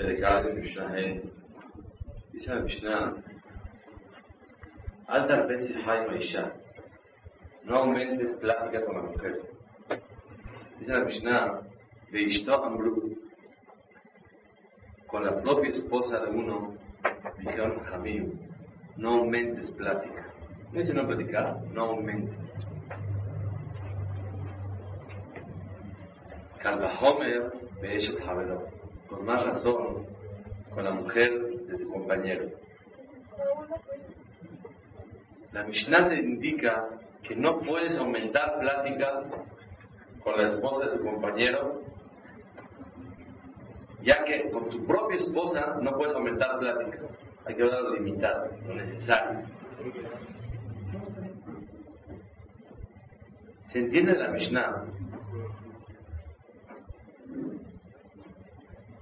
Predicado de Mishnah Dice la Mishnah, Alta veces Jaime Isha, no aumentes plática con la mujer. Dice la Mishnah, Veishto Amru, con la propia esposa de uno, dijeron Jamim, no aumentes plática. No dice no platicar, no aumentes. Homer Beeshet Havelo, con más razón con la mujer de tu compañero. La Mishnah te indica que no puedes aumentar plática con la esposa de tu compañero, ya que con tu propia esposa no puedes aumentar plática. Hay que hablar limitado, lo necesario. ¿Se entiende la Mishnah?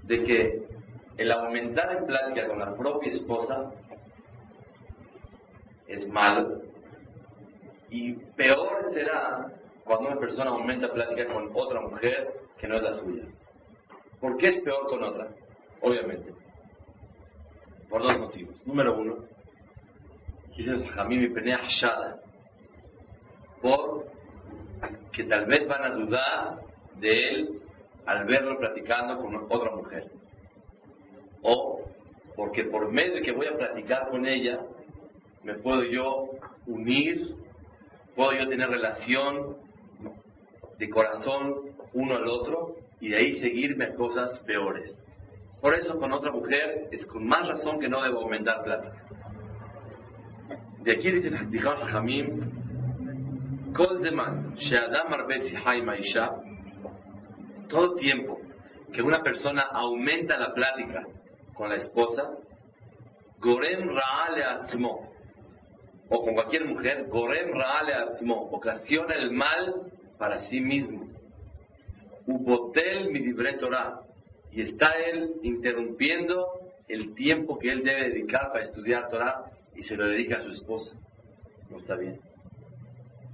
De que el aumentar en plática con la propia esposa es malo y peor será cuando una persona aumenta plática con otra mujer que no es la suya. ¿Por qué es peor con otra? Obviamente. Por dos motivos. Número uno, dice Jamim Hashada, por que tal vez van a dudar de él al verlo platicando con otra mujer. O porque por medio de que voy a platicar con ella, me puedo yo unir, puedo yo tener relación de corazón uno al otro y de ahí seguirme a cosas peores. Por eso con otra mujer es con más razón que no debo aumentar plata. De aquí dice Jamim, Kol Sheadam Maisha, todo tiempo que una persona aumenta la plática con la esposa, Gorem Raale Atzmo, o con cualquier mujer, Gorem Raale Atzmo, ocasiona el mal para sí mismo. Ubotel Midibre Torah, y está él interrumpiendo el tiempo que él debe dedicar para estudiar Torah y se lo dedica a su esposa. No está bien.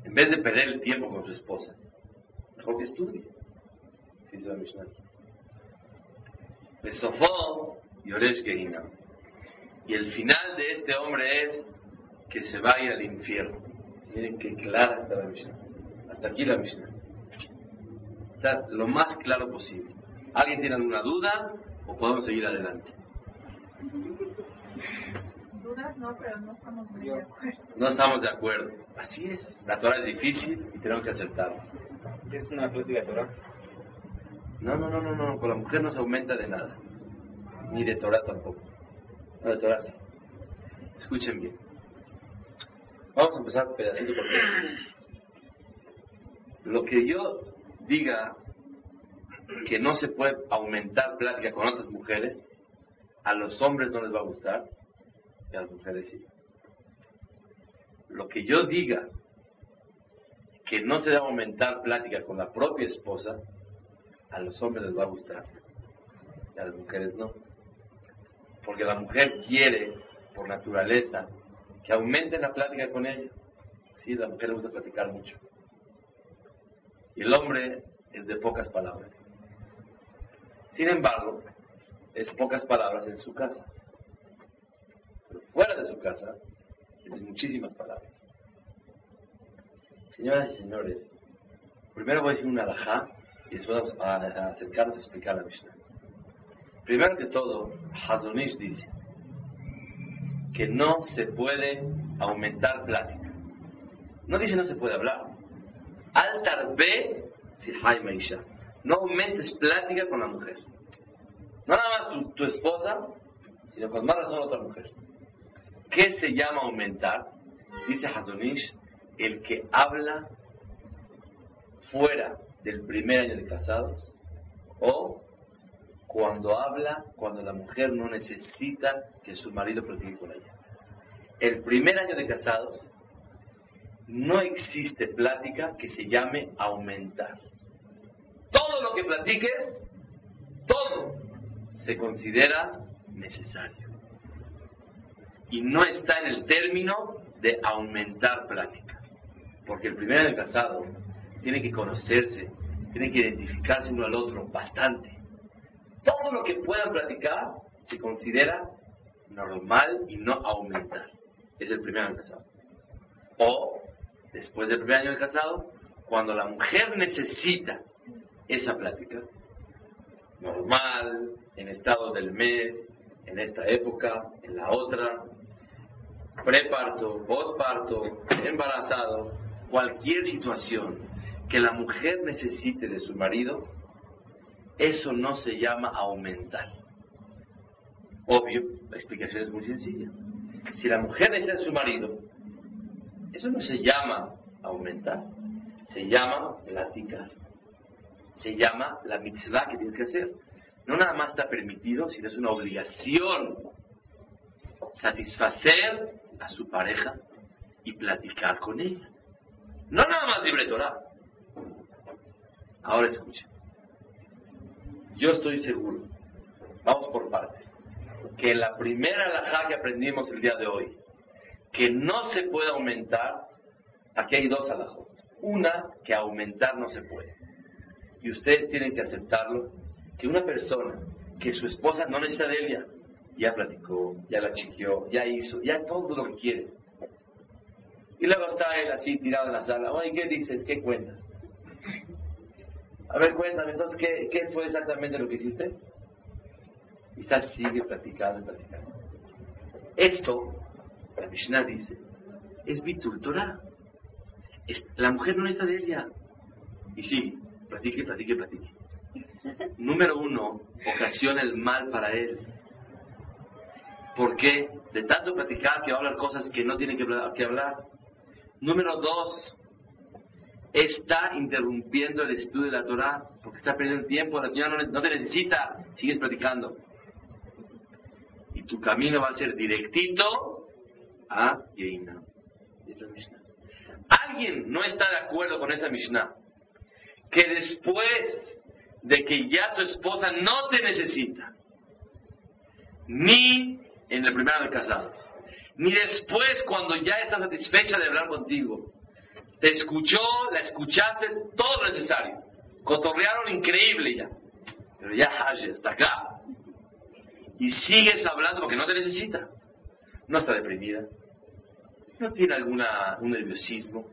En vez de perder el tiempo con su esposa, mejor que estudie. Dice la Mishnah. Yoresh Y el final de este hombre es que se vaya al infierno. Miren qué clara está la Mishnah. Hasta aquí la Mishnah. Está lo más claro posible. ¿Alguien tiene alguna duda o podemos seguir adelante? Dudas no, pero no estamos muy de acuerdo. No estamos de acuerdo. Así es. La Torah es difícil y tenemos que aceptarlo. ¿Es una plática de Torah? No, no, no, no, no. Con la mujer no se aumenta de nada. Ni de Torah tampoco. No, de Torah sí. Escuchen bien. Vamos a empezar pedacito por pedacito. Lo que yo diga que no se puede aumentar plática con otras mujeres, a los hombres no les va a gustar y a las mujeres sí. Lo que yo diga que no se debe aumentar plática con la propia esposa, a los hombres les va a gustar y a las mujeres no. Porque la mujer quiere, por naturaleza, que aumente la plática con ella. Sí, la mujer le gusta platicar mucho. Y el hombre es de pocas palabras. Sin embargo, es pocas palabras en su casa. Pero fuera de su casa, es muchísimas palabras. Señoras y señores, primero voy a decir una alajá y después vamos a, acercarnos a explicar la Mishnah. Primero que todo, Hazonish dice que no se puede aumentar plática. No dice no se puede hablar. Altar B si Jaime Isha no aumentes plática con la mujer. No nada más tu, esposa, sino con más razón otra mujer. ¿Qué se llama aumentar? Dice Hazonish, el que habla fuera del primer año de casados o cuando habla, cuando la mujer no necesita que su marido platique con ella. El primer año de casados no existe plática que se llame aumentar todo lo que platiques, todo se considera necesario. Y no está en el término de aumentar plática. Porque el primer año casado tiene que conocerse, tiene que identificarse uno al otro bastante. todo lo que puedan platicar se considera normal y no aumentar. Es el primer año casado. O, después del primer año de casado, cuando la mujer necesita esa plática, normal, en estado del mes, en esta época, en la otra, preparto, posparto, embarazado, cualquier situación que la mujer necesite de su marido, eso no se llama aumentar. Obvio, la explicación es muy sencilla. Si la mujer necesita de su marido, eso no se llama aumentar, se llama platicar. Se llama la mitzvah que tienes que hacer. No nada más está permitido, sino es una obligación satisfacer a su pareja y platicar con ella. No nada más libre Torah. Ahora escuchen. Yo estoy seguro, vamos por partes, que la primera alajá que aprendimos el día de hoy, que no se puede aumentar, aquí hay dos alajot. Una, que aumentar no se puede. Y ustedes tienen que aceptarlo, que una persona que su esposa no necesita de ella, ya platicó, ya la chiquió, ya hizo, ya todo lo que quiere. Y luego está él así tirado en la sala, oye, ¿qué dices? ¿Qué cuentas? A ver, cuéntame, entonces, ¿qué, qué fue exactamente lo que hiciste? Y está, sigue platicando y platicando. Esto, la Mishnah dice, es Bitul Torah. la mujer no está de ella. Y sí, platique, platique, platique. Número uno, ocasiona el mal para él. ¿Por qué? De tanto platicar que va a hablar cosas que no tiene que hablar. Número dos, está interrumpiendo el estudio de la Torah porque está perdiendo tiempo. La señora no, te necesita, sigues platicando. Y tu camino va a ser directito a Yeina. Alguien no está de acuerdo con esta Mishnah. Que después de que ya tu esposa no te necesita, ni en el primer año de casados, ni después cuando ya está satisfecha de hablar contigo. Te escuchó, la escuchaste, todo lo necesario. Cotorrearon increíble ya. Pero ya hasta acá. Y sigues hablando porque no te necesita. No está deprimida. No tiene alguna un nerviosismo.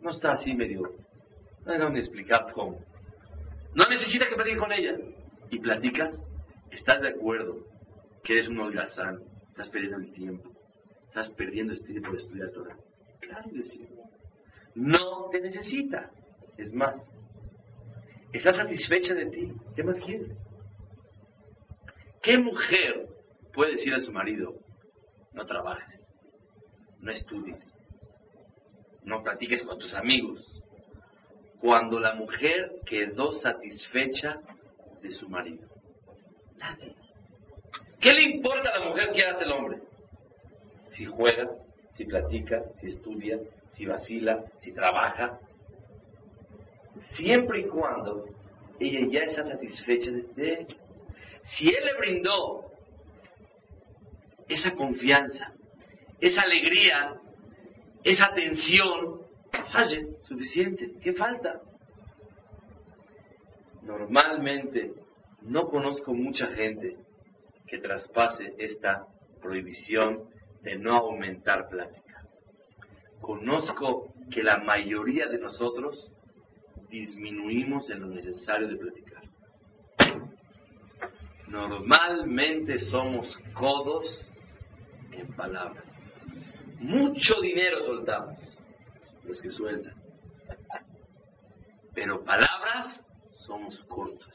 No está así medio. No hay explicar cómo. No necesita que platiques con ella. Y platicas, estás de acuerdo que eres un holgazán, estás perdiendo el tiempo, estás perdiendo este tiempo de estudiar Torah. Claro que sí. No te necesita. Es más, está satisfecha de ti. ¿Qué más quieres? ¿Qué mujer puede decir a su marido, no trabajes, no estudies, no platiques con tus amigos, cuando la mujer quedó satisfecha de su marido? Nadie. ¿Qué le importa a la mujer que hace el hombre? Si juega, si platica, si estudia, si vacila, si trabaja. Siempre y cuando ella ya está satisfecha de él. Si él le brindó esa confianza, esa alegría, esa atención, falle, suficiente. ¿Qué falta? Normalmente no conozco mucha gente que traspase esta prohibición de no aumentar plática. Conozco que la mayoría de nosotros disminuimos en lo necesario de platicar. Normalmente somos codos en palabras. Mucho dinero soltamos, los que sueltan. Pero palabras somos cortos.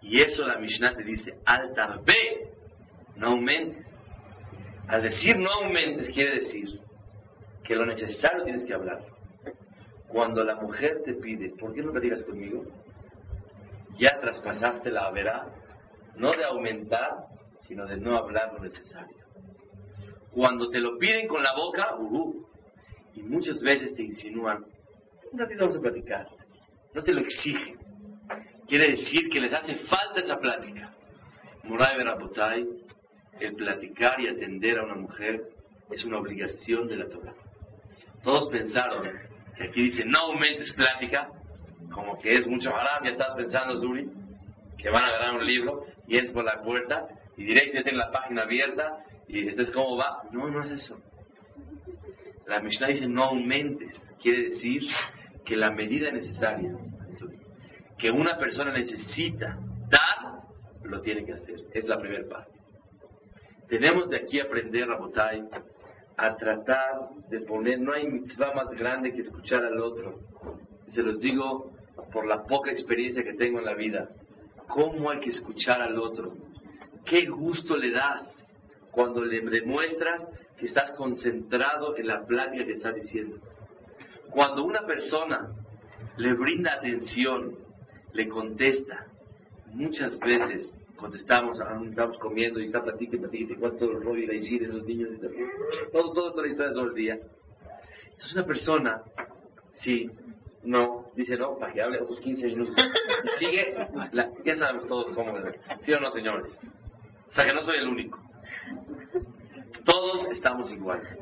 Y eso la Mishnah te dice, al tarbe, no aumentes. Al decir no aumentes quiere decir que lo necesario tienes que hablar. Cuando la mujer te pide, ¿por qué no platicas conmigo? Ya traspasaste la verá, no de aumentar, sino de no hablar lo necesario. Cuando te lo piden con la boca, uh, y muchas veces te insinúan, no te vamos a platicar, no te lo exigen. Quiere decir que les hace falta esa plática. Murai Berabotay, el platicar y atender a una mujer es una obligación de la Torah. Todos pensaron que aquí dice no aumentes plática, como que es mucho haram, ya estás pensando, Zuri. que van a agarrar un libro y entras por la puerta y directo ya la página abierta y entonces ¿cómo va? No, no es eso. La Mishnah dice no aumentes, quiere decir que la medida necesaria que una persona necesita dar, lo tiene que hacer. Es la primera parte. Tenemos de aquí aprender, Rabotai, a tratar de poner, no hay mitzvah más grande que escuchar al otro. Se los digo por la poca experiencia que tengo en la vida. ¿Cómo hay que escuchar al otro? ¿Qué gusto le das cuando le demuestras que estás concentrado en la plática que estás diciendo? Cuando una persona le brinda atención, le contesta, muchas veces contestamos, estamos comiendo y está platique, platique, y cuánto el rollo y la de los niños, y todo, todo, toda la historia todo el día. Entonces una persona, sí, no, dice no, para que hable otros 15 minutos. Y sigue, ya sabemos todos cómo, ¿sí o no, señores? O sea que no soy el único. Todos estamos iguales.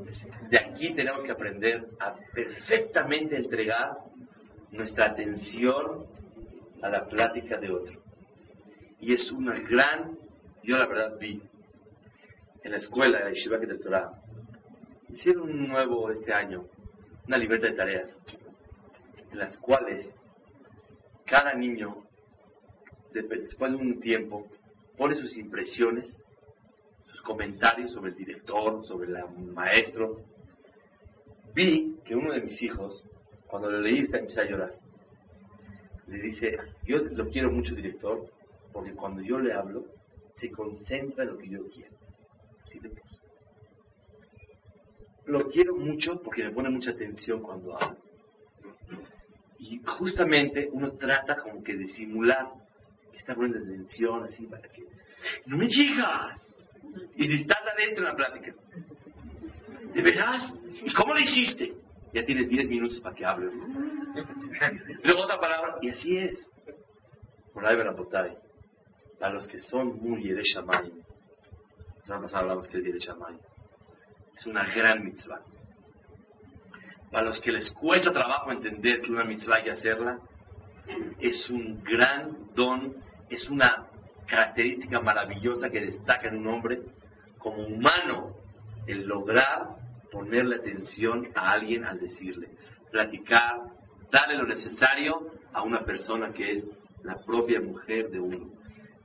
De aquí tenemos que aprender a perfectamente entregar nuestra atención a la plática de otro. Y es una gran, yo la verdad vi en la escuela de Shiva de Torah, hicieron un nuevo este año, una libreta de tareas, en las cuales cada niño, después de un tiempo, pone sus impresiones, sus comentarios sobre el director, sobre el maestro. Vi que uno de mis hijos, cuando lo leí, empezó a llorar. Le dice, yo lo quiero mucho, director, porque cuando yo le hablo, se concentra en lo que yo quiero. Así le puse. Lo quiero mucho porque me pone mucha atención cuando hablo. Y justamente uno trata como que de simular está poniendo atención así para que no me llegas. Y si estás adentro en la plática. ¿De veras? ¿Y cómo lo hiciste? Ya tienes 10 minutos para que hable. Luego otra palabra, y así es. Por ahí, Berapotay a los que son muy Yereshamay. La pasada hablamos que es Yereshamay. Es una gran mitzvah. Para los que les cuesta trabajo entender que una mitzvah hay que hacerla, es un gran don, es una característica maravillosa que destaca en un hombre como humano el lograr ponerle atención a alguien al decirle, platicar, darle lo necesario a una persona que es la propia mujer de uno.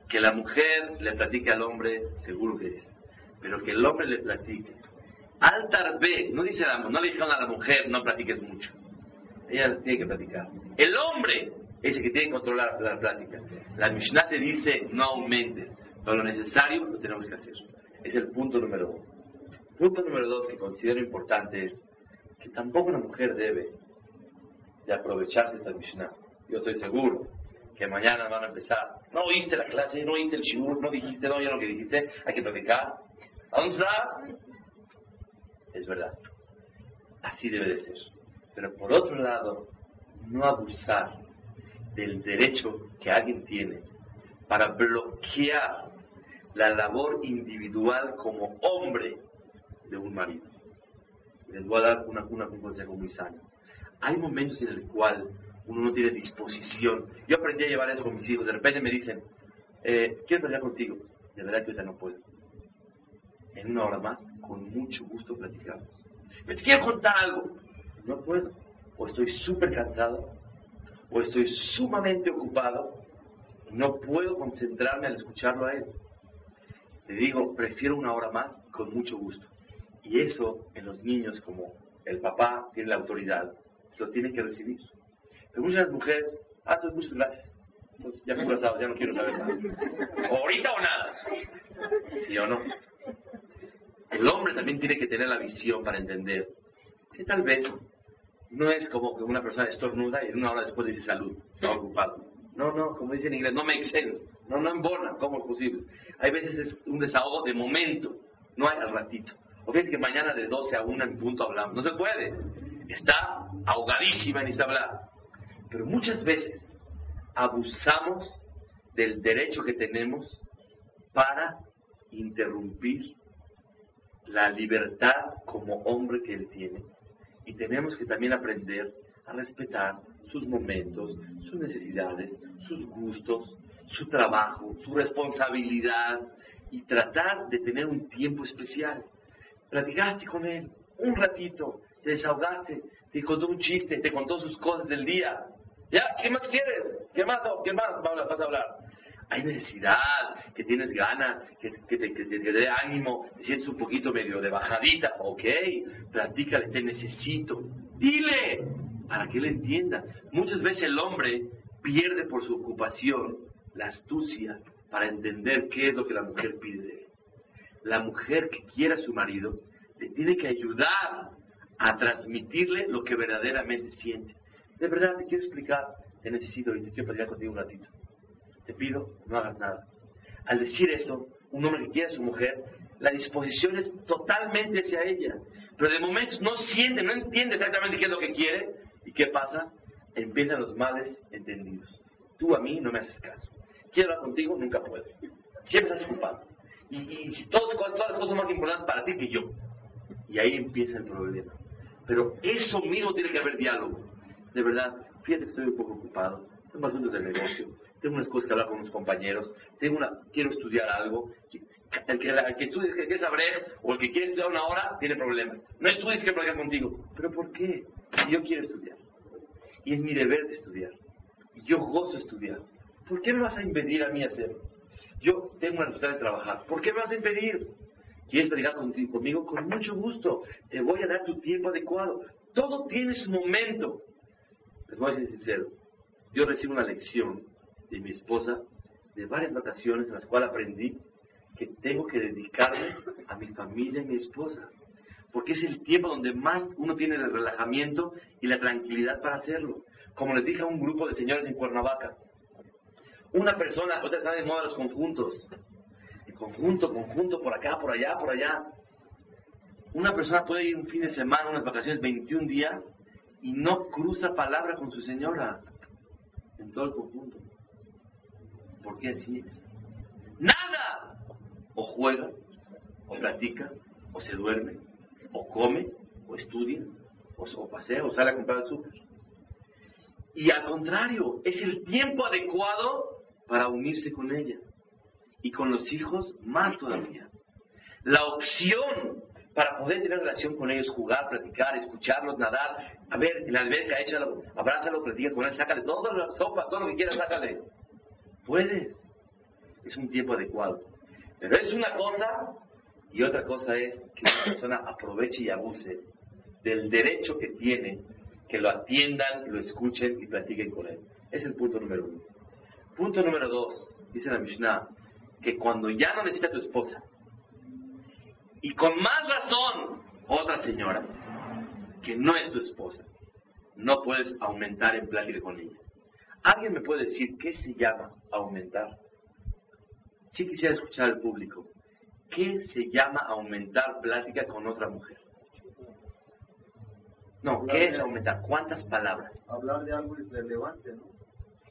Que la mujer le platique al hombre, seguro que es. Pero que el hombre le platique. Al tarbe, no dice la, no le dijeron a la mujer, no platiques mucho. Ella tiene que platicar. El hombre es el que tiene que controlar la plática. La Mishnah te dice, no aumentes. Pero lo necesario lo tenemos que hacer. Es el punto número uno. Punto número dos que considero importante es que tampoco una mujer debe de aprovecharse de esta Mishnah. Yo estoy seguro que mañana van a empezar. No oíste la clase, no oíste el shibur, no dijiste, no oíste lo que dijiste, hay que platicar. ¿A dónde? Es verdad. Así debe de ser. Pero por otro lado, no abusar del derecho que alguien tiene para bloquear la labor individual como hombre de un marido. Les voy a dar una, una, un consejo muy sano. Hay momentos en el cual uno no tiene disposición. Yo aprendí a llevar eso con mis hijos. De repente me dicen, eh, quiero pelear contigo. De verdad que ahorita no puedo. En una hora más, con mucho gusto platicamos. Me te quiero contar algo. No puedo. O estoy súper cansado, o estoy sumamente ocupado. No puedo concentrarme al escucharlo a él. Le digo, prefiero una hora más con mucho gusto. Y eso en los niños, como el papá tiene la autoridad, lo tiene que recibir. Pero muchas mujeres, ah, entonces muchas gracias. Entonces ya fui casado, ya no quiero saber nada. Ahorita o nada. ¿Sí o no? El hombre también tiene que tener la visión para entender que tal vez no es como que una persona estornuda y una hora después dice salud, está ocupado. No, no, como dice en inglés, no makes sense. No, no embona, ¿cómo es posible? Hay veces es un desahogo de momento, no hay al ratito. O bien que mañana de 12 a 1 en punto hablamos. No se puede. Está ahogadísima en hablar. Pero muchas veces abusamos del derecho que tenemos para interrumpir la libertad como hombre que él tiene. Y tenemos que también aprender a respetar sus momentos, sus necesidades, sus gustos, su trabajo, su responsabilidad y tratar de tener un tiempo especial. Platicaste con él un ratito, te desahogaste, te contó un chiste, te contó sus cosas del día. ¿Ya? ¿Qué más quieres? ¿Qué más, qué más vas a hablar? Hay necesidad, que tienes ganas, que, te, dé ánimo, te sientes un poquito medio de bajadita. Ok, platícale, te necesito. Dile, para que él entienda. Muchas veces el hombre pierde por su ocupación la astucia para entender qué es lo que la mujer pide de él. La mujer que quiera a su marido le tiene que ayudar a transmitirle lo que verdaderamente siente. De verdad, te quiero explicar, te necesito y te quiero platicar contigo un ratito. Te pido, no hagas nada. Al decir eso, un hombre que quiere a su mujer, la disposición es totalmente hacia ella. Pero de momentos no siente, no entiende exactamente qué es lo que quiere. ¿Y qué pasa? Empiezan los males entendidos. Tú a mí no me haces caso. Quiero hablar contigo, nunca puedo. Siempre estás ocupado. Y, y todas, todas las cosas son más importantes para ti que yo. Y ahí empieza el problema. Pero eso mismo tiene que haber diálogo. De verdad, fíjate que estoy un poco ocupado. Tengo asuntos de negocio. Tengo unas cosas que hablar con unos compañeros. Tengo una, quiero estudiar algo. El que, el que estudie, que, que es o el que quiere estudiar una hora, tiene problemas. No estudies que platicar contigo. ¿Pero por qué? Si yo quiero estudiar. Y es mi deber de estudiar. Y yo gozo estudiar. ¿Por qué me vas a impedir a mí hacerlo? Yo tengo la necesidad de trabajar. ¿Por qué me vas a impedir? ¿Quieres platicar contigo, conmigo? Con mucho gusto. Te voy a dar tu tiempo adecuado. Todo tiene su momento. Les voy a ser sincero. Yo recibo una lección de mi esposa de varias vacaciones en las cuales aprendí que tengo que dedicarme a mi familia y mi esposa. Porque es el tiempo donde más uno tiene el relajamiento y la tranquilidad para hacerlo. Como les dije a un grupo de señores en Cuernavaca. Una persona, otra están de moda los conjuntos conjunto, conjunto, por acá, por allá, por allá. Una persona puede ir un fin de semana, unas vacaciones, 21 días, y no cruza palabra con su señora en todo el conjunto. ¿Por qué así es? ¡Nada! O juega, o platica, o se duerme, o come, o estudia, o, pasea, o sale a comprar el súper. Y al contrario, es el tiempo adecuado para unirse con ella y con los hijos más todavía. La opción para poder tener relación con ellos, jugar, platicar, escucharlos, nadar, a ver, en la alberca, échalo, abrázalo, platica con él, sácale toda la sopa, todo lo que quieras, sácale. Puedes. Es un tiempo adecuado. Pero es una cosa y otra cosa es que una persona aproveche y abuse del derecho que tiene que lo atiendan, lo escuchen y platiquen con él. Es el punto número uno. Punto número dos, dice la Mishnah, que cuando ya no necesita tu esposa, y con más razón otra señora, que no es tu esposa, no puedes aumentar en plática con ella. ¿Alguien me puede decir qué se llama aumentar? Si quisiera escuchar al público. ¿Qué se llama aumentar plática con otra mujer? No, ¿qué es aumentar? ¿Cuántas palabras? Hablar de algo relevante, ¿no?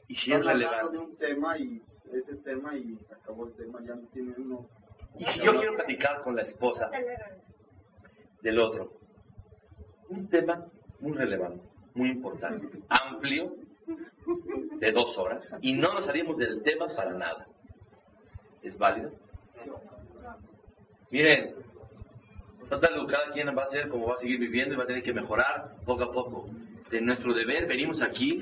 Y si es relevante. de un tema y ese tema y acabó el tema, ya no tiene uno. Y si yo quiero platicar con la esposa del otro, un tema muy relevante, muy importante, amplio, de dos horas, y no nos salimos del tema para nada. ¿Es válido? Miren, cada quien va a ser como va a seguir viviendo y va a tener que mejorar poco a poco. De nuestro deber venimos aquí,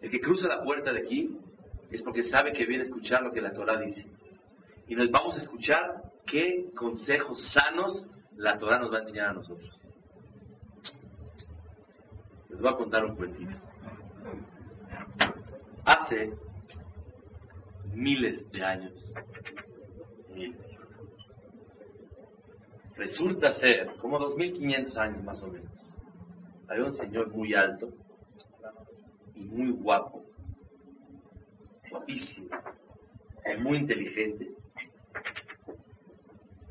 el que cruza la puerta de aquí es porque sabe que viene a escuchar lo que la Torah dice. Y nos vamos a escuchar qué consejos sanos la Torah nos va a enseñar a nosotros. Les voy a contar un cuentito. Hace miles de años, miles, resulta ser, como 2500 años más o menos, había un señor muy alto y muy guapo guapísimo, muy inteligente,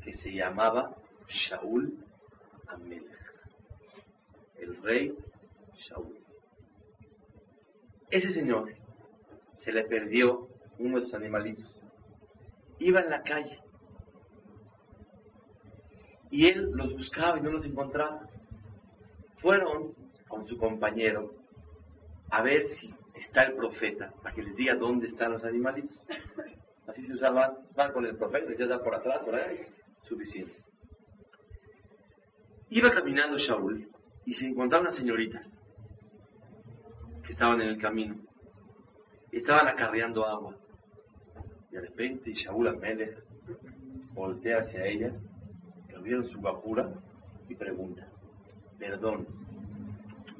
que se llamaba Shaul Amelech, el rey Shaul. Ese señor se le perdió uno de sus animalitos. Iba en la calle y él los buscaba y no los encontraba. Fueron con su compañero a ver si está el profeta, para que les diga dónde están los animalitos. Así se usaba. Van con el profeta, ya está por atrás, por ahí, suficiente. Iba caminando Shaul y se encontraron unas señoritas que estaban en el camino. Estaban acarreando agua. Y de repente Shaul Amelech voltea hacia ellas, que vieron su guapura y pregunta, perdón,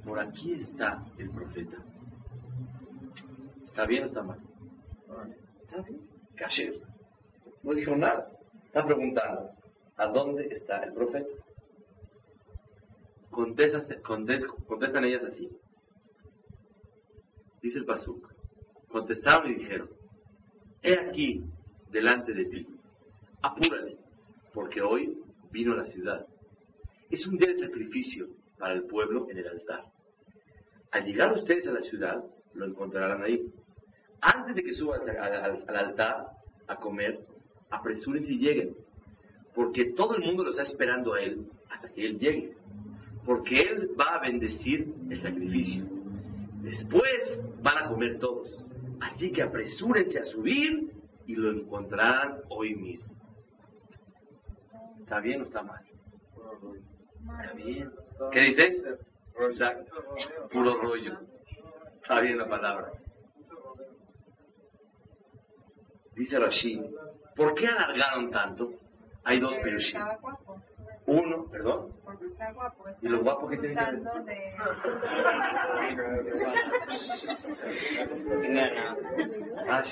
por aquí está el profeta. ¿Está bien o está mal? Está bien. Kasher. No dijo nada. Está preguntando, ¿a dónde está el profeta? Contestan, contestan ellas así. Dice el Pasuk. Contestaron y dijeron, he aquí delante de ti, apúrate, porque hoy vino a la ciudad. Es un día de sacrificio para el pueblo en el altar. Al llegar ustedes a la ciudad, lo encontrarán ahí. Antes de que suban al altar a comer, apresúrense y lleguen, porque todo el mundo lo está esperando a él hasta que él llegue, porque él va a bendecir el sacrificio. Después van a comer todos. Así que apresúrense a subir y lo encontrarán hoy mismo. ¿Está bien o está mal? Está bien. ¿Qué dices? Exacto. Puro rollo. Está bien la palabra. Dice Rashid, ¿por qué alargaron tanto? Hay dos perushim. Uno, perdón. ¿Y lo guapo que tiene que ver? Ay,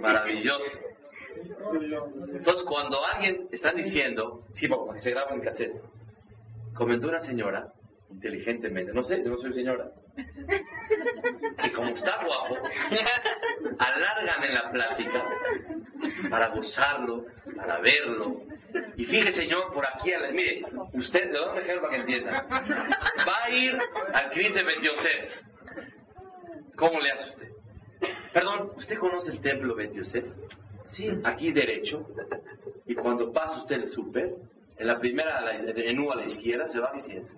maravilloso. Entonces, cuando alguien está diciendo, sí, porque se graba en cassette, comentó una señora, inteligentemente, no sé, yo no soy señora, que como está guapo, alargan en la plática para gozarlo, para verlo. Y fíjese, señor, por aquí, a la, mire, usted, le doy un para que entienda. Va a ir al Cris de Yosef. ¿Cómo le hace usted? Perdón, ¿usted conoce el templo Yosef? Sí, aquí derecho. Y cuando pasa usted el súper, en la primera, en U a la izquierda, se va diciendo.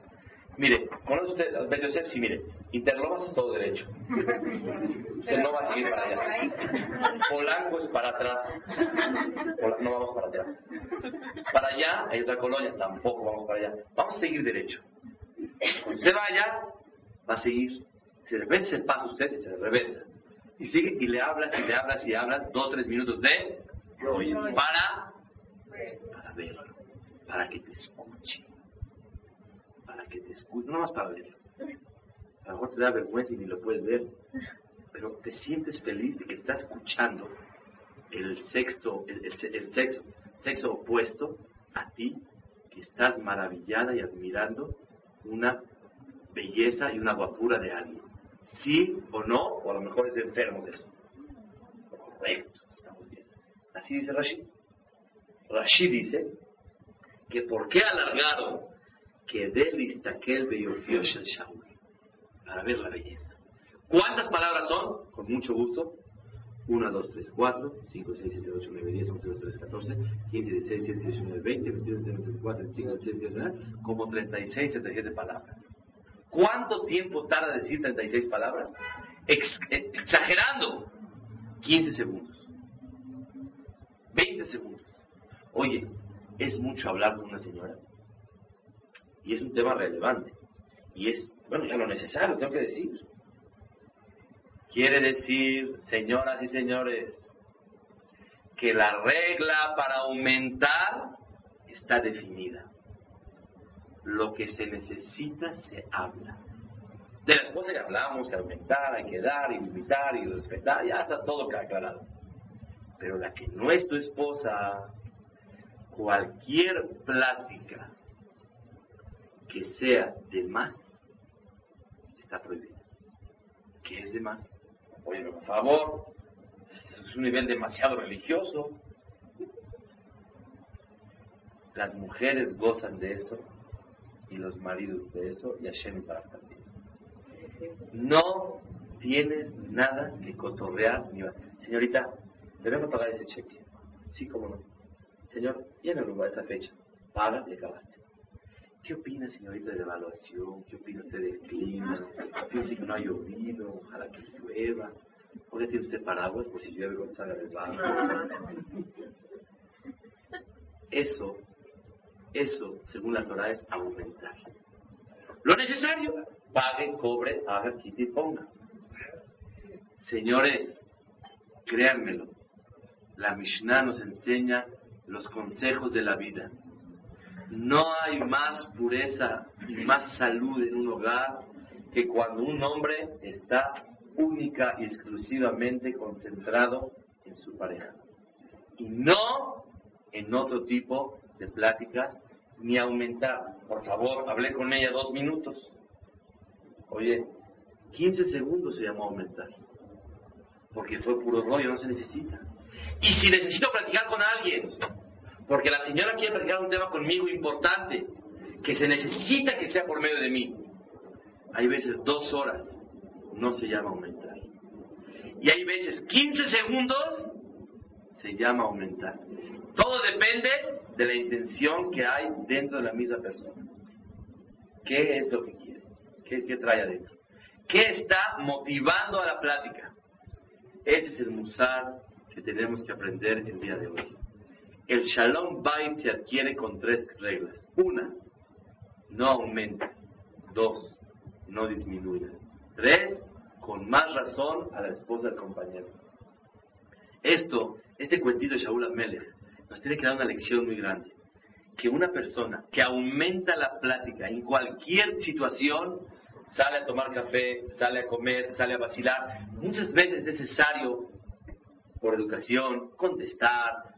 Mire, conoce usted Bet Yosef, sí, mire, Interlomas es todo derecho. Usted no va a seguir para allá. Polanco es para atrás. No vamos para atrás. Para allá hay otra colonia, tampoco vamos para allá. Vamos a seguir derecho. Cuando usted va allá, va a seguir. Si de repente se pasa usted se regresa. Y sigue y le hablas y le hablas y le hablas dos tres minutos de para para verlo, para que te escuche, que te escuche, no más para verlo. A lo mejor te da vergüenza y ni lo puedes ver, pero te sientes feliz de que estás escuchando el sexto, el, el sexo, sexo opuesto a ti, que estás maravillada y admirando una belleza y una guapura de alguien. Sí o no, o a lo mejor es enfermo de eso. Correcto, estamos bien. Así dice Rashid. Rashid dice que por qué alargaron para ver la belleza. ¿Cuántas palabras son? Con mucho gusto. 1, 2, 3, 4, 5, 6, 7, 8, 9, 10, 11, 12, 13, 14, 15, 16, 17, 18, 19, 20, 21, 22, 24, 25, 26, 27, como 36, 77 palabras. ¿Cuánto tiempo tarda decir 36 palabras? Ex exagerando. 15 segundos. 20 segundos. Oye, es mucho hablar con una señora. Y es un tema relevante. Y es, bueno, ya lo necesario, tengo que decir. Quiere decir, señoras y señores, que la regla para aumentar está definida. Lo que se necesita se habla. De la esposa ya hablamos, que aumentar, hay que dar, y limitar, y respetar, ya está todo aclarado. Pero la que no es tu esposa, cualquier plática que sea de más, está prohibida. ¿Qué es de más? Oye, por favor, es un nivel demasiado religioso. Las mujeres gozan de eso y los maridos de eso y Hashem para también. No tienes nada que cotorrear ni Señorita, debemos pagar ese cheque. Sí, cómo no. Señor, llénalo a esta fecha. Paga y acabaste. ¿Qué opina, señorita, de evaluación? ¿Qué opina usted del clima? Fíjese que no ha llovido, ojalá que llueva. ¿Por qué tiene usted paraguas por si llueve cuando salga del barco? Eso, eso, según la Torah, es aumentar. Lo necesario, pague, cobre, haga, quite y ponga. Señores, créanmelo, la Mishnah nos enseña los consejos de la vida. No hay más pureza y más salud en un hogar que cuando un hombre está única y exclusivamente concentrado en su pareja. Y no en otro tipo de pláticas ni aumentar. Por favor, hablé con ella dos minutos. Oye, 15 segundos se llamó aumentar. Porque fue puro rollo, no se necesita. Y si necesito platicar con alguien, porque la señora quiere platicar un tema conmigo importante, que se necesita que sea por medio de mí, hay veces dos horas, no se llama aumentar. Y hay veces 15 segundos, se llama aumentar. Todo depende de la intención que hay dentro de la misma persona. ¿Qué es lo que quiere? ¿Qué, trae adentro? ¿Qué está motivando a la plática? Ese es el musar que tenemos que aprender el día de hoy. El Shalom Bait se adquiere con tres reglas. Una, no aumentes. Dos, no disminuyas. Tres, con más razón a la esposa del compañero. Esto, este cuentito de Shaul Amelech, nos tiene que dar una lección muy grande. Que una persona que aumenta la plática en cualquier situación, sale a tomar café, sale a comer, sale a vacilar, muchas veces es necesario por educación, contestar,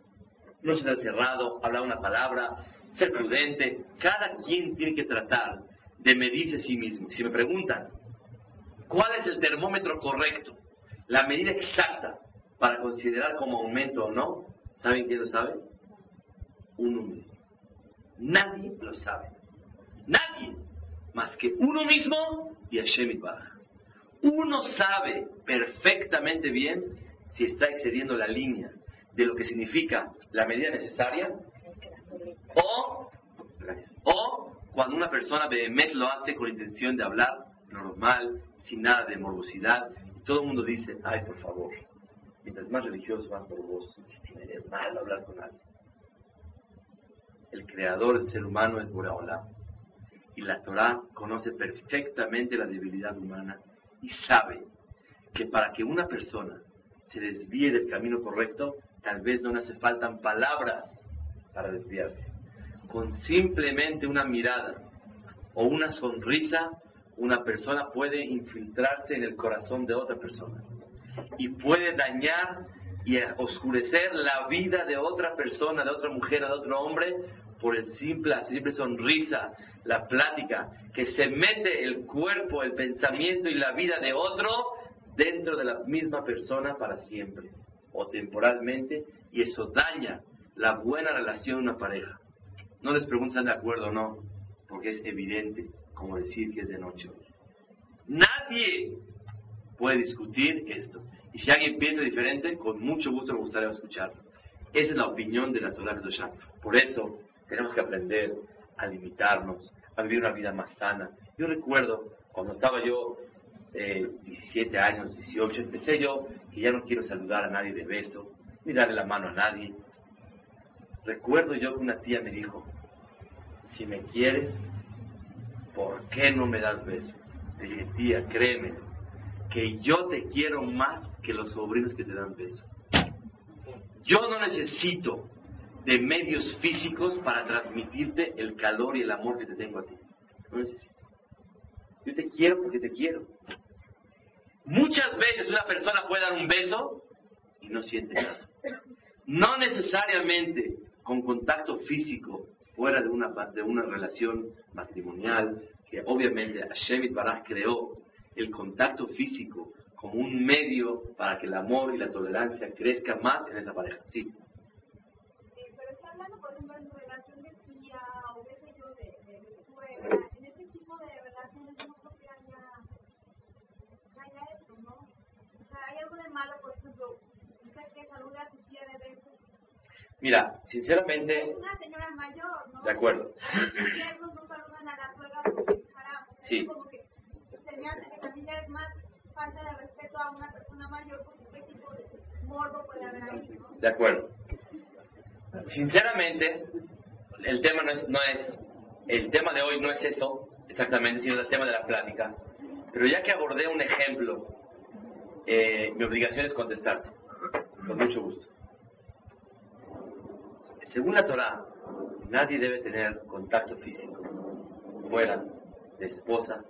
no ser cerrado, hablar una palabra, ser prudente. Cada quien tiene que tratar de medirse a sí mismo. Si me preguntan, ¿cuál es el termómetro correcto? La medida exacta para considerar como aumento o no, ¿saben quién lo sabe? Uno mismo. Nadie lo sabe. Nadie. Más que uno mismo y Hashem Baraj. Uno sabe perfectamente bien si está excediendo la línea de lo que significa la medida necesaria, o, o cuando una persona mes lo hace con intención de hablar normal, sin nada de morbosidad, y todo el mundo dice, ay, por favor, mientras más religioso, más morboso, tiene de malo hablar con alguien? El creador del ser humano es Boreolam. Y la Torah conoce perfectamente la debilidad humana y sabe que para que una persona se desvíe del camino correcto, tal vez no le hace falta palabras para desviarse. Con simplemente una mirada o una sonrisa, una persona puede infiltrarse en el corazón de otra persona y puede dañar y oscurecer la vida de otra persona, de otra mujer, de otro hombre, por el simple, simple sonrisa, la plática, que se mete el cuerpo, el pensamiento y la vida de otro dentro de la misma persona para siempre o temporalmente y eso daña la buena relación de una pareja. No les están de acuerdo o no, porque es evidente, como decir que es de noche. Nadie puede discutir esto. Y si alguien piensa diferente, con mucho gusto me gustaría escucharlo. Esa es la opinión de la Torah. Por eso tenemos que aprender a limitarnos, a vivir una vida más sana. Yo recuerdo cuando estaba yo 17 años, 18, empecé yo que ya no quiero saludar a nadie de beso, ni darle la mano a nadie. Recuerdo yo que una tía me dijo, si me quieres, ¿por qué no me das beso? Dije, tía, créeme, que yo te quiero más que los sobrinos que te dan beso. Yo no necesito de medios físicos para transmitirte el calor y el amor que te tengo a ti. No necesito. Yo te quiero porque te quiero. Muchas veces una persona puede dar un beso y no siente nada. No necesariamente con contacto físico fuera de una, de una relación matrimonial, que obviamente Hashem Baraj creó el contacto físico como un medio para que el amor y la tolerancia crezcan más en esa pareja. Sí. pero está hablando, por ejemplo, en relación de tía o qué sé yo, de, de, de suegra. En este tipo de relaciones no creo que haya, haya eso, ¿no? O sea, ¿hay algo de malo, por ejemplo, usted que salude a su tía de beso? Mira, sinceramente, Es una señora mayor, ¿no? de acuerdo. Los no saludan a la suegra porque Sí. Como que se me hace que también es más falta de respeto a una persona mayor porque qué tipo de morbo puede haber ahí, ¿no? De acuerdo. Sinceramente, el tema no es, no es, el tema de hoy no es eso, exactamente, sino el tema de la plática. Pero ya que abordé un ejemplo, eh, mi obligación es contestarte, con mucho gusto. Según la Torah, nadie debe tener contacto físico fuera de esposa,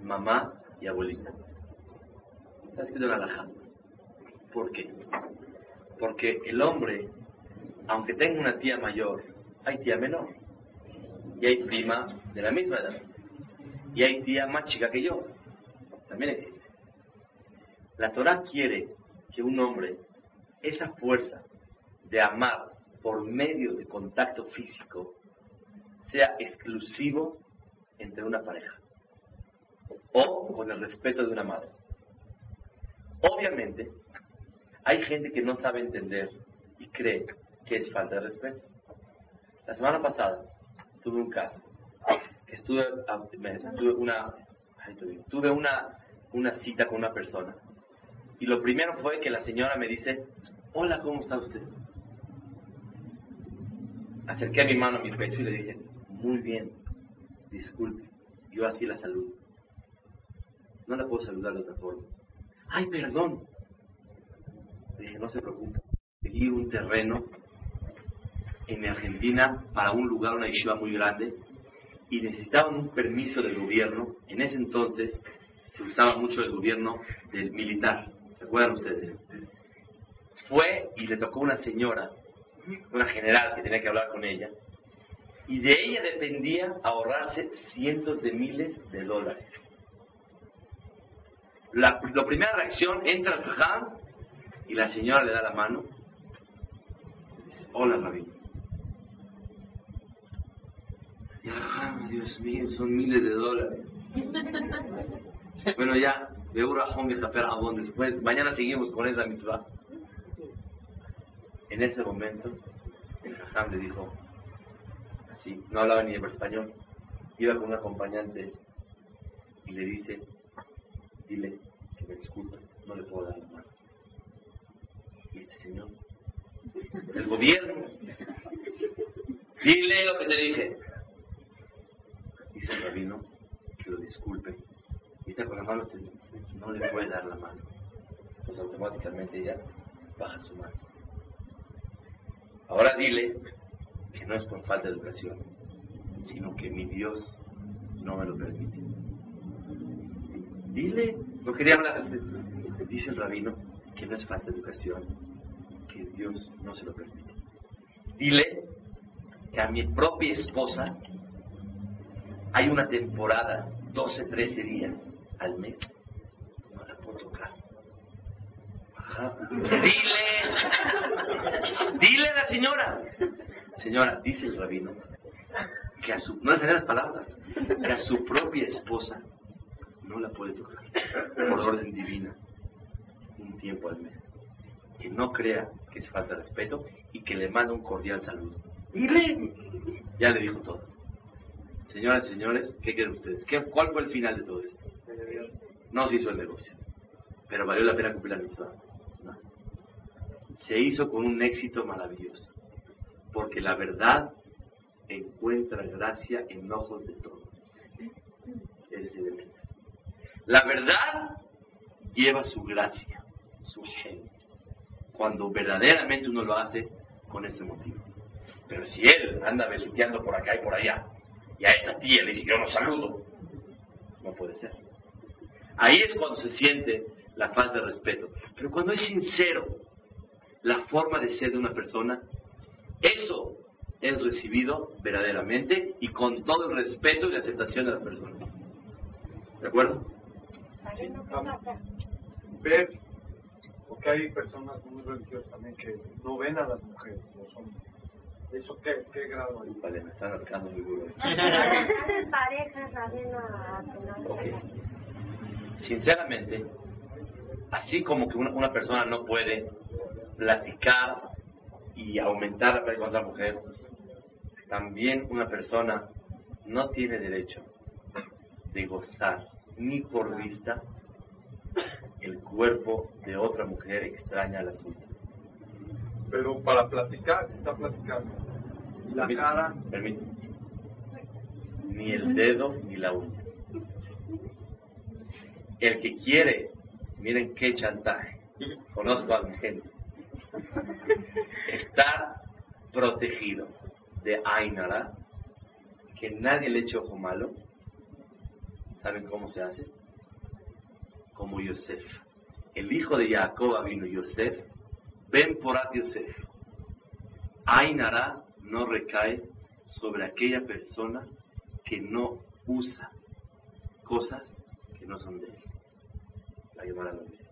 mamá y abuelita. Está escrito en Alajá. ¿Por qué? Porque el hombre, aunque tenga una tía mayor, hay tía menor. Y hay prima de la misma edad. Y hay tía más chica que yo. También existe. La Torah quiere que un hombre, esa fuerza de amar por medio de contacto físico, sea exclusivo entre una pareja. O con el respeto de una madre. Obviamente, hay gente que no sabe entender y cree que es falta de respeto. La semana pasada tuve un caso que estuve, a- me- tuve una tuve una, una cita con una persona y lo primero fue que la señora me dice hola cómo está usted acerqué mi mano a mi pecho y le dije muy bien disculpe yo así la saludo no la puedo saludar de otra forma ay perdón le dije, no se preocupe. Conseguí un terreno en Argentina para un lugar, una yeshiva muy grande, y necesitaban un permiso del gobierno. En ese entonces se usaba mucho el gobierno del militar. ¿Se acuerdan ustedes? Fue y le tocó una señora, una general que tenía que hablar con ella, y de ella dependía ahorrarse cientos de miles de dólares. La, la primera reacción, entra al jajam y la señora le da la mano. Dice, hola, Rabí. Y el jajam, Dios mío, son miles de dólares. bueno, ya, después. Mañana seguimos con esa mitzvah. En ese momento, el jajam le dijo, así, no hablaba ni español, iba con un acompañante y le dice, dile que me disculpe, no le puedo dar la mano. Y este señor, el gobierno, dile lo que te dije. Dice el rabino que lo disculpe. Y está con la mano extendida, no le puede dar la mano. Pues automáticamente ella baja su mano. Ahora dile que no es por falta de educación, sino que mi Dios no me lo permite. Dile, no quería hablar. Dice el rabino que no es falta de educación, que Dios no se lo permite. Dile que a mi propia esposa hay una temporada, 12, 13 días al mes, tocar. Ajá. Dile, dile a la señora, señora, dice el rabino, que a su, no las palabras, que a su propia esposa no la puede tocar por orden divina un tiempo al mes. Que no crea que es falta de respeto y que le manda un cordial saludo. Dile. Ya le dijo todo. Señoras y señores, ¿qué quieren ustedes? ¿Qué, ¿Cuál fue el final de todo esto? No se hizo el negocio, pero valió la pena cumplir la mitzvah. Se hizo con un éxito maravilloso, porque la verdad encuentra gracia en ojos de todos. Es el. La verdad lleva su gracia, su gen, cuando verdaderamente uno lo hace con ese motivo. Pero si él anda besuqueando por acá y por allá, y a esta tía le dice yo no saludo, no puede ser. Ahí es cuando se siente la falta de respeto. Pero cuando es sincero la forma de ser de una persona, eso es recibido verdaderamente y con todo el respeto y la aceptación de las personas. ¿De acuerdo? Sí. Ver, porque hay personas muy religiosas también que no ven a las mujeres, los hombres. ¿Eso qué, qué grado hay? Vale, me están arcando muy duro. Parejas, hacen a... Ok. Sinceramente, así como que una, una persona no puede platicar y aumentar la con otra mujer, también una persona no tiene derecho de gozar ni por vista el cuerpo de otra mujer extraña a la suya. Pero para platicar, se está platicando. La cara, permíteme. Ni el dedo ni la uña. El que quiere, miren qué chantaje. Conozco a mi gente. Estar protegido de Ainara, que nadie le eche ojo malo. ¿Saben cómo se hace? Como Yosef. El hijo de Jacob vino Yosef. Ven por Yosef. Ainara no recae sobre aquella persona que no usa cosas que no son de él. La Gemara lo dice.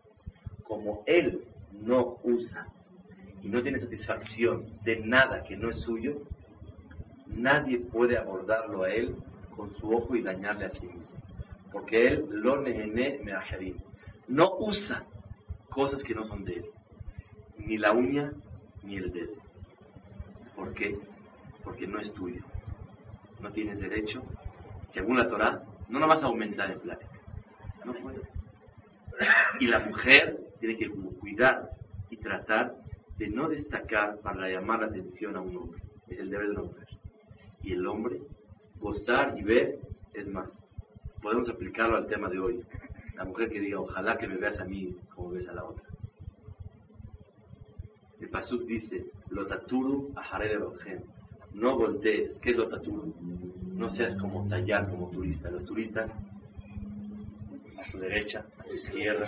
Como él no usa y no tiene satisfacción de nada que no es suyo, nadie puede abordarlo a él con su ojo y dañarle a sí mismo. Porque él lo nehene meajarim. No usa cosas que no son de él. Ni la uña ni el dedo. ¿Por qué? Porque no es tuyo. No tienes derecho, según la Torah, no nomás a aumentar en plática. No puede. Y la mujer tiene que cuidar y tratar de no destacar para llamar la atención a un hombre. Es el deber de una mujer. Y el hombre, gozar y ver, es más. Podemos aplicarlo al tema de hoy. La mujer que diga, ojalá que me veas a mí como ves a la otra. El Pasuk dice, Lotaturu aharele rojem. No voltees. ¿Qué es Lotaturu? No seas como tallar como turista. Los turistas, a su derecha, a su izquierda,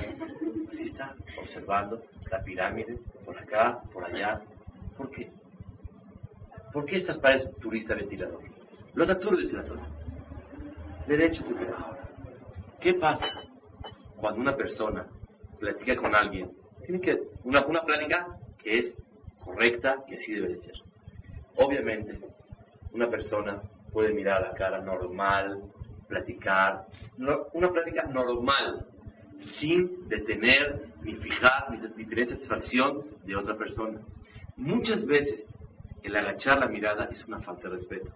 así está, observando la pirámide, por acá, por allá. ¿Por qué? ¿Por qué estas paredes turista ventilador? Lotaturu dice la Torah. Derecho ahora. ¿Qué pasa cuando una persona platica con alguien? Tiene que, una, una plática que es correcta, que así debe de ser. Obviamente, una persona puede mirar la cara normal, platicar, una plática normal, sin detener, ni fijar, ni, ni tener satisfacción de otra persona. Muchas veces, el agachar la mirada es una falta de respeto.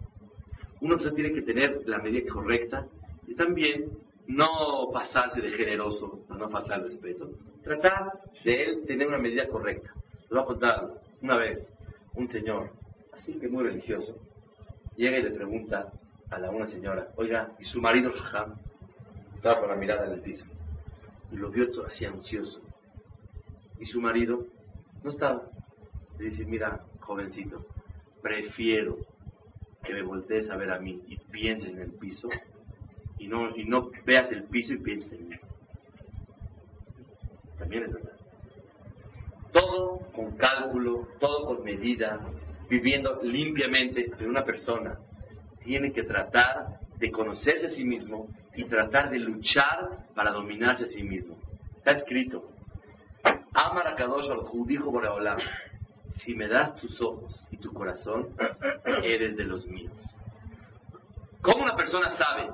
Una persona tiene que tener la medida correcta y también no pasarse de generoso, para no faltar respeto. Tratar de él tener una medida correcta. Les voy a. Una vez, un señor, así que muy religioso, llega y le pregunta a la una señora, oiga, ¿y su marido Jajam? Estaba con la mirada en el piso. Y lo vio todo así ansioso. Y su marido no estaba. Le dice, mira, jovencito, prefiero que me voltees a ver a mí y pienses en el piso y no, y no veas el piso y pienses en mí. También es verdad. Todo con cálculo, todo con medida, viviendo limpiamente, pero una persona tiene que tratar de conocerse a sí mismo y tratar de luchar para dominarse a sí mismo. Está escrito, Amar a Kadosh dijo Boreolam, si me das tus ojos y tu corazón, eres de los míos. ¿Cómo una persona sabe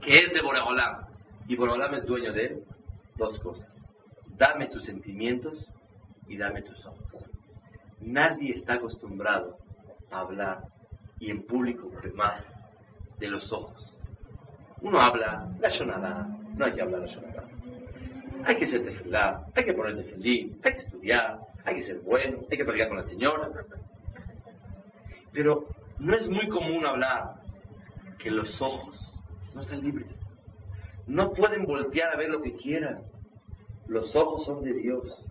que es de Boreolam y Boreolam es dueño de él? Dos cosas. Dame tus sentimientos y dame tus ojos. Nadie está acostumbrado a hablar, y en público más, de los ojos. Uno habla la shonara, no hay que hablar la shonara. Hay que ser tefilá, hay que ponerte feliz, hay que estudiar, hay que ser bueno, hay que pelear con la señora. Pero no es muy común hablar que los ojos no están libres. No pueden voltear a ver lo que quieran. Los ojos son de Dios.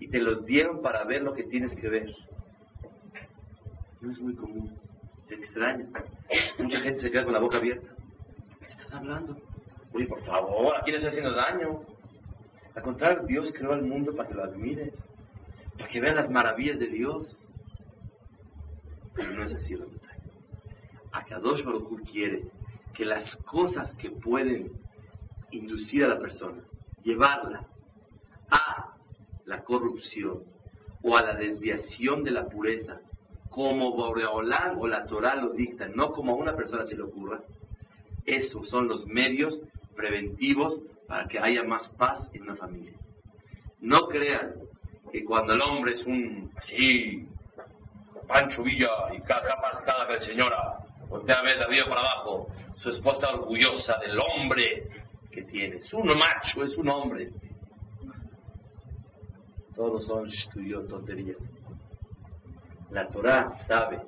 Y te los dieron para ver lo que tienes que ver. No es muy común. Se extraña. Mucha gente se queda con la boca abierta. ¿Qué estás hablando? Oye, por favor, ¿a quién le estás haciendo daño? Al contrario, Dios creó al mundo para que lo admires. Para que vean las maravillas de Dios. Pero no es así la montaña. Akadosh Baruj Hu quiere que las cosas que pueden inducir a la persona, llevarla a la corrupción o a la desviación de la pureza, como Boreolán o la Torah lo dicta, no como a una persona se le ocurra, esos son los medios preventivos para que haya más paz en una familia. No crean que cuando el hombre es un así, Pancho Villa y cada, cada, cada señora, voltea a ver para abajo. Su esposa orgullosa del hombre que tiene. Es un macho, es un hombre. Todos son shtuyot, tonterías. La Torah sabe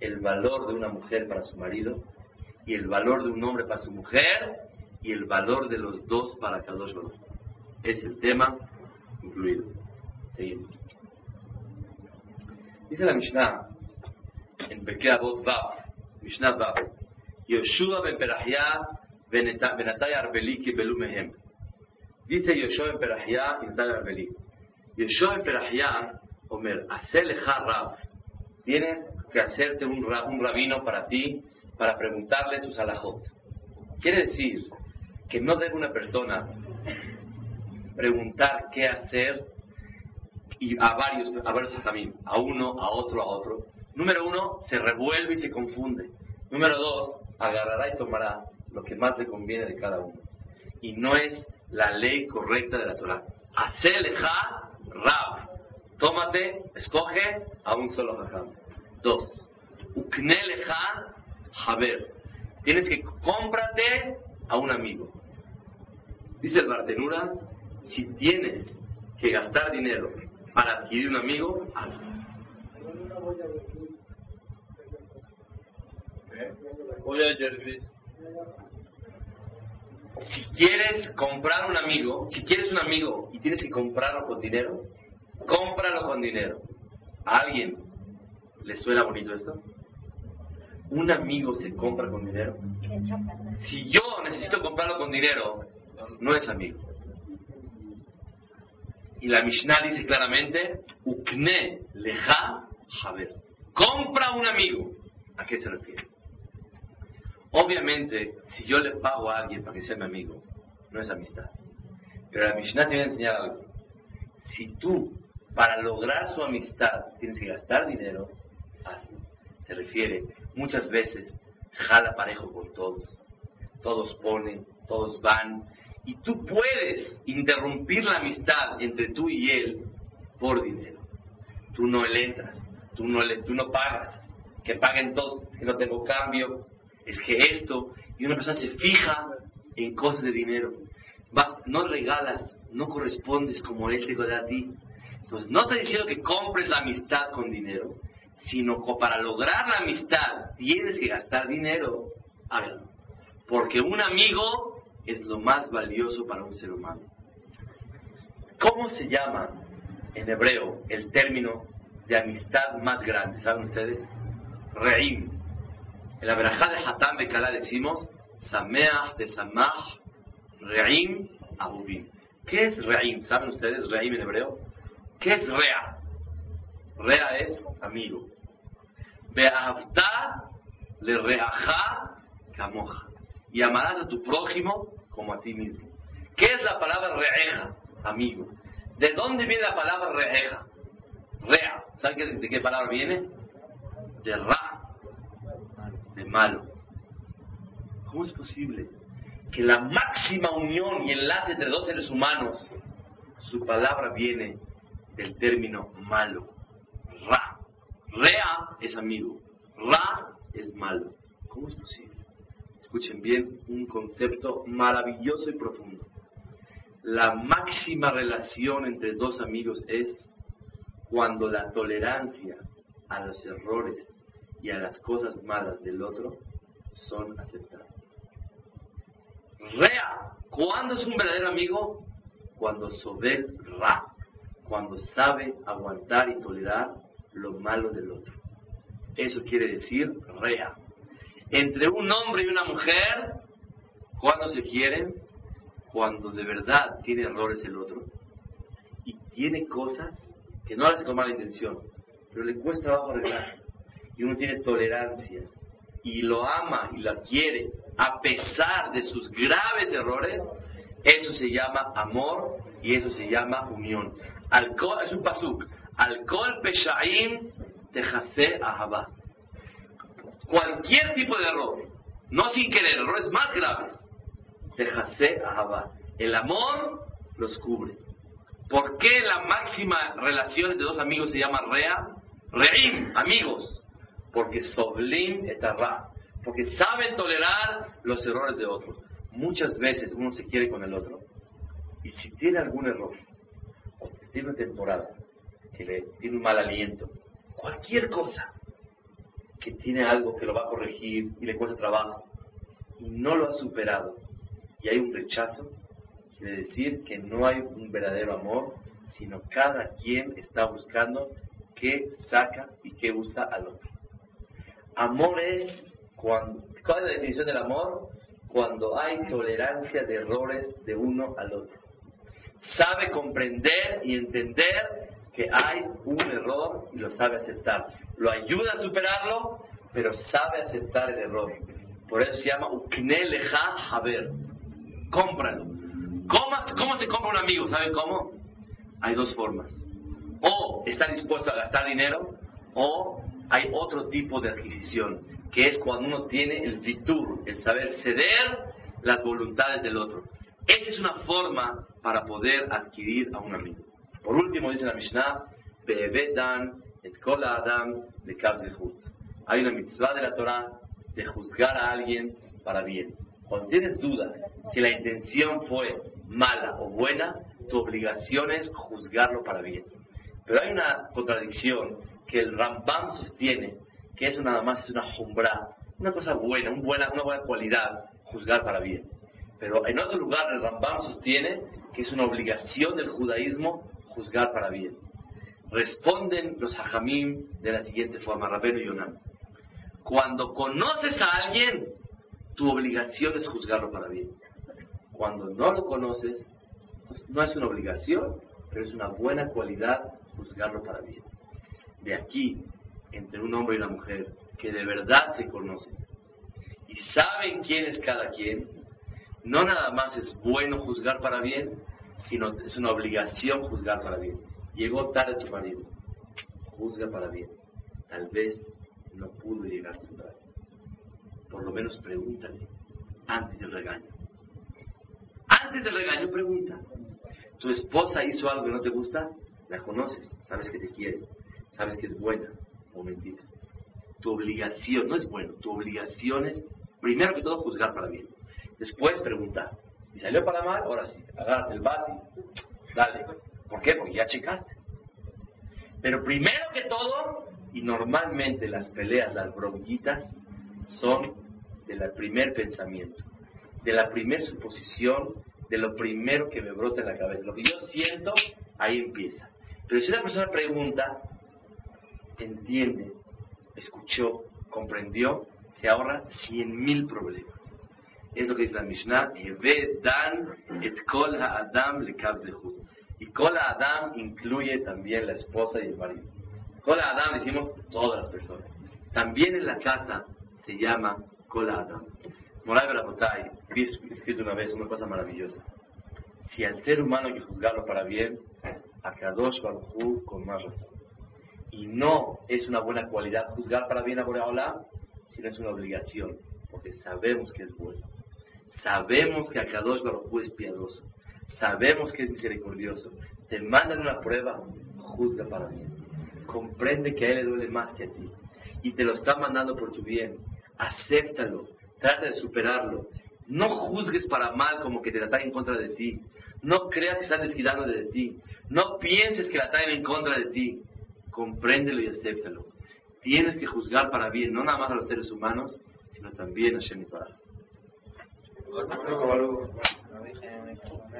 el valor de una mujer para su marido y el valor de un hombre para su mujer y el valor de los dos para cada uno. Es el tema incluido. Seguimos. Dice la Mishnah en Bekea Avot Mishnah Vav, Yoshua ben Perahia benatay arbeli ki belu mehem. Dice Yoshua ben Perahia y arbeli. Yoshua ben Perahia, hace leja Rav. Tienes que hacerte un, rabino para ti, para preguntarle tus alajot. Quiere decir que no debe una persona preguntar qué hacer y a varios, a varios a uno, a otro, a otro. Número uno, se revuelve y se confunde. Número dos, agarrará y tomará lo que más le conviene de cada uno. Y no es la ley correcta de la Torah. Haceleja Rab. Tómate, escoge a un solo jajam. Dos. Ukneleja Haber. Tienes que cómprate a un amigo. Dice el Bartenura, si tienes que gastar dinero para adquirir un amigo, hazlo. Si quieres comprar un amigo, si quieres un amigo y tienes que comprarlo con dinero, cómpralo con dinero. ¿A alguien le suena bonito esto? Un amigo se compra con dinero. Si yo necesito comprarlo con dinero, no es amigo. Y la Mishnah dice claramente, Ukne leja haber. Compra un amigo. ¿A qué se refiere? Obviamente, si yo le pago a alguien para que sea mi amigo, no es amistad. Pero la Mishnah viene a enseñar algo. Si tú, para lograr su amistad, tienes que gastar dinero. Se refiere, muchas veces, jala parejo con todos. Todos ponen, todos van, y tú puedes interrumpir la amistad entre tú y él por dinero. Tú no le entras, tú no, le, tú no pagas, que paguen todos, que no tengo cambio, es que esto, y una persona se fija en cosas de dinero. no regalas, no correspondes como él te a ti. Entonces, no estoy diciendo que compres la amistad con dinero, sino que para lograr la amistad tienes que gastar dinero, hágalo. Porque un amigo es lo más valioso para un ser humano. ¿Cómo se llama en hebreo el término de amistad más grande? ¿Saben ustedes? Reim. En la verajá de Hatam Bekalá decimos Sameach de Samach Reim Abubim. ¿Qué es Reim? ¿Saben ustedes Reim en hebreo? ¿Qué es Rea? Rea es amigo. Be'avta le reaja kamoja. Y amarás a tu prójimo como a ti mismo. ¿Qué es la palabra reeja, amigo? ¿De dónde viene la palabra reeja? Rea. ¿Saben de qué palabra viene? De ra, de malo. ¿Cómo es posible que la máxima unión y enlace entre dos seres humanos, su palabra viene del término malo? Ra. Rea es amigo. Ra es malo. ¿Cómo es posible? escuchen bien, un concepto maravilloso y profundo. La máxima relación entre dos amigos es cuando la tolerancia a los errores y a las cosas malas del otro son aceptadas. Rea, ¿cuándo es un verdadero amigo? Cuando sobe ra, cuando sabe aguantar y tolerar lo malo del otro. Eso quiere decir rea entre un hombre y una mujer, cuando se quieren, cuando de verdad tiene errores el otro y tiene cosas que no hace con mala intención, pero le cuesta trabajo arreglar y uno tiene tolerancia y lo ama y la quiere a pesar de sus graves errores, eso se llama amor y eso se llama unión. Alcohol, es un pasuk. Alcohol peshaim tejase ahaba cualquier tipo de error, no sin querer, errores más graves, Dejase ahaba. El amor los cubre. ¿Por qué la máxima relación entre dos amigos se llama rea? Reim, amigos. Porque soblim etarra. porque saben tolerar los errores de otros. Muchas veces uno se quiere con el otro y si tiene algún error, tiene una temporada que le tiene un mal aliento, cualquier cosa que tiene algo que lo va a corregir y le cuesta trabajo y no lo ha superado y hay un rechazo, quiere decir que no hay un verdadero amor, sino cada quien está buscando qué saca y qué usa al otro. Amor es cuando, ¿cuál es la definición del amor? Cuando hay tolerancia de errores de uno al otro. Sabe comprender y entender que hay un error y lo sabe aceptar. Lo ayuda a superarlo, pero sabe aceptar el error. Por eso se llama Ukne Leja Haber. Cómpralo. ¿Cómo, ¿Cómo se compra un amigo? ¿Saben cómo? Hay dos formas. O está dispuesto a gastar dinero, o hay otro tipo de adquisición, que es cuando uno tiene el vitur, el saber ceder las voluntades del otro. Esa es una forma para poder adquirir a un amigo. Por último, dice la Mishnah, dan et kol adam le Hay una mitzvah de la Torah de juzgar a alguien para bien. Cuando tienes duda si la intención fue mala o buena, tu obligación es juzgarlo para bien. Pero hay una contradicción que el Rambam sostiene, que eso nada más es una jumbra, una cosa buena, una buena, una buena cualidad, juzgar para bien. Pero en otro lugar el Rambam sostiene que es una obligación del judaísmo juzgar para bien. Responden los hajamim de la siguiente forma, Rabenu Yonam. Cuando conoces a alguien, tu obligación es juzgarlo para bien. Cuando no lo conoces, pues, no es una obligación, pero es una buena cualidad juzgarlo para bien. De aquí, entre un hombre y una mujer que de verdad se conocen y saben quién es cada quien, no nada más es bueno juzgar para bien, sino es una obligación juzgar para bien. Llegó tarde tu marido, juzga para bien. Tal vez no pudo llegar temprano. Por lo menos pregúntale antes del regaño. Antes del regaño pregunta. ¿Tu esposa hizo algo que no te gusta? La conoces, sabes que te quiere, sabes que es buena. Momentito. Tu obligación, no es bueno, tu obligación es, primero que todo, juzgar para bien. Después preguntar. Y salió para mal, ahora sí, agárrate el bate, dale. ¿Por qué? Porque ya checaste. Pero primero que todo, y normalmente las peleas, las bronquitas, son del primer pensamiento, de la primera suposición, de lo primero que me brota en la cabeza. Lo que yo siento, ahí empieza. Pero si una persona pregunta, entiende, escuchó, comprendió, se ahorra mil problemas. Es lo que dice la Mishnah, dan et kol ha'adam Y kol ha'adam incluye también la esposa y el marido. Kol ha'adam decimos todas las personas. También en la casa se llama kol ha'adam. Moray Barabotay, vi escrito una vez una cosa maravillosa. Si al ser humano hay que juzgarlo para bien, a Kadosh Baruj con más razón. Y no es una buena cualidad juzgar para bien a Boreolam, sino es una obligación, porque sabemos que es bueno. Sabemos que Akadosh Baruj es piadoso. Sabemos que es misericordioso. Te mandan una prueba, juzga para bien. Comprende que a él le duele más que a ti. Y te lo está mandando por tu bien. Acéptalo. Trata de superarlo. No juzgues para mal como que te la en contra de ti. No creas que están desquitando de ti. No pienses que la traen en contra de ti. Compréndelo y acéptalo. Tienes que juzgar para bien, no nada más a los seres humanos, sino también a Shem. ჩემს ძმას.